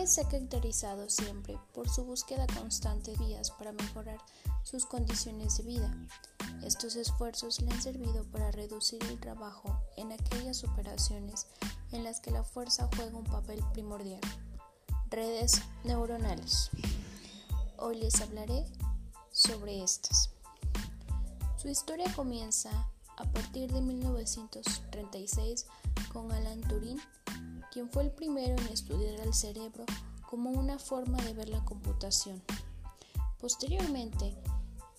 hombre se ha caracterizado siempre por su búsqueda constante de vías para mejorar sus condiciones de vida. Estos esfuerzos le han servido para reducir el trabajo en aquellas operaciones en las que la fuerza juega un papel primordial. Redes neuronales. Hoy les hablaré sobre estas. Su historia comienza a partir de 1936 con Alan Turing, quien fue el primero en estudiar el cerebro como una forma de ver la computación. Posteriormente,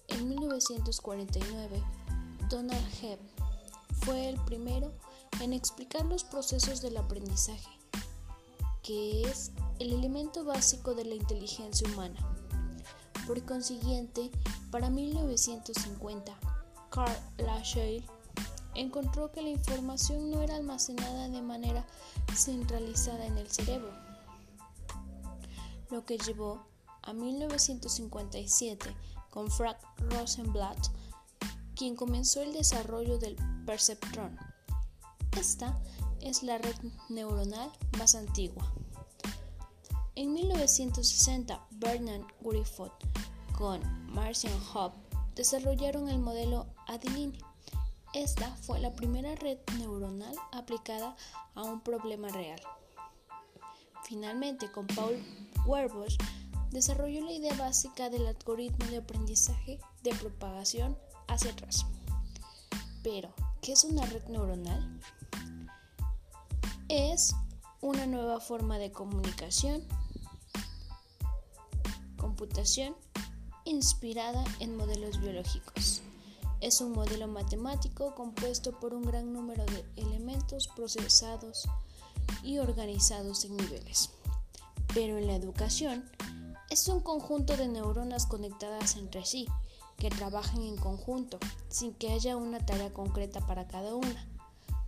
en 1949, Donald Hebb fue el primero en explicar los procesos del aprendizaje, que es el elemento básico de la inteligencia humana. Por consiguiente, para 1950, Carl Lashley encontró que la información no era almacenada de manera centralizada en el cerebro, lo que llevó a 1957 con Frank Rosenblatt, quien comenzó el desarrollo del perceptrón. Esta es la red neuronal más antigua. En 1960, Bernard Griffith con Marcian Hobb desarrollaron el modelo Adeline. Esta fue la primera red neuronal aplicada a un problema real. Finalmente, con Paul Werbusch desarrolló la idea básica del algoritmo de aprendizaje de propagación hacia atrás. Pero, ¿qué es una red neuronal? Es una nueva forma de comunicación, computación inspirada en modelos biológicos. Es un modelo matemático compuesto por un gran número de elementos procesados y organizados en niveles. Pero en la educación, es un conjunto de neuronas conectadas entre sí, que trabajan en conjunto, sin que haya una tarea concreta para cada una.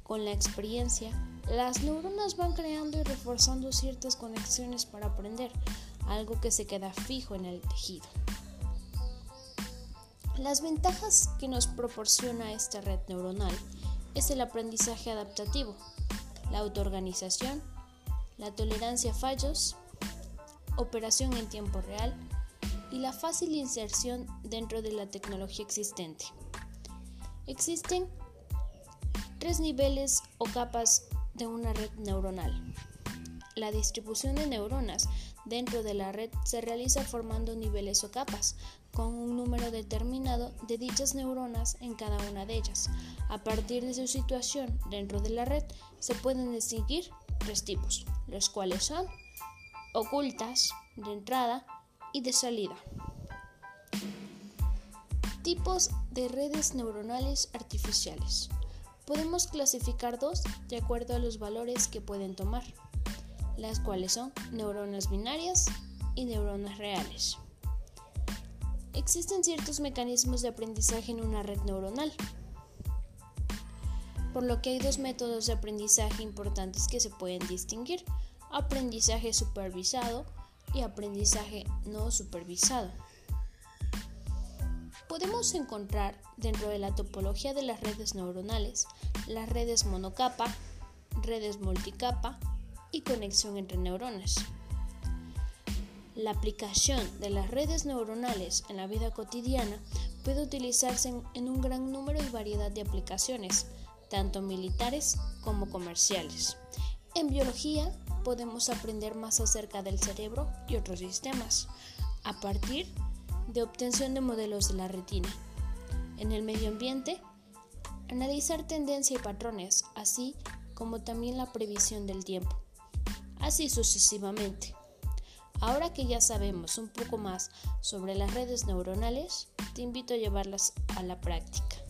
Con la experiencia, las neuronas van creando y reforzando ciertas conexiones para aprender, algo que se queda fijo en el tejido. Las ventajas que nos proporciona esta red neuronal es el aprendizaje adaptativo, la autoorganización, la tolerancia a fallos, operación en tiempo real y la fácil inserción dentro de la tecnología existente. Existen tres niveles o capas de una red neuronal. La distribución de neuronas dentro de la red se realiza formando niveles o capas, con un número determinado de dichas neuronas en cada una de ellas. A partir de su situación dentro de la red se pueden distinguir tres tipos, los cuales son ocultas, de entrada y de salida. Tipos de redes neuronales artificiales. Podemos clasificar dos de acuerdo a los valores que pueden tomar, las cuales son neuronas binarias y neuronas reales. Existen ciertos mecanismos de aprendizaje en una red neuronal, por lo que hay dos métodos de aprendizaje importantes que se pueden distinguir aprendizaje supervisado y aprendizaje no supervisado. Podemos encontrar dentro de la topología de las redes neuronales las redes monocapa, redes multicapa y conexión entre neuronas. La aplicación de las redes neuronales en la vida cotidiana puede utilizarse en, un gran número y variedad de aplicaciones, tanto militares como comerciales. En biología podemos aprender más acerca del cerebro y otros sistemas a partir de obtención de modelos de la retina. En el medio ambiente, analizar tendencia y patrones, así como también la previsión del tiempo. Así sucesivamente. Ahora que ya sabemos un poco más sobre las redes neuronales, te invito a llevarlas a la práctica.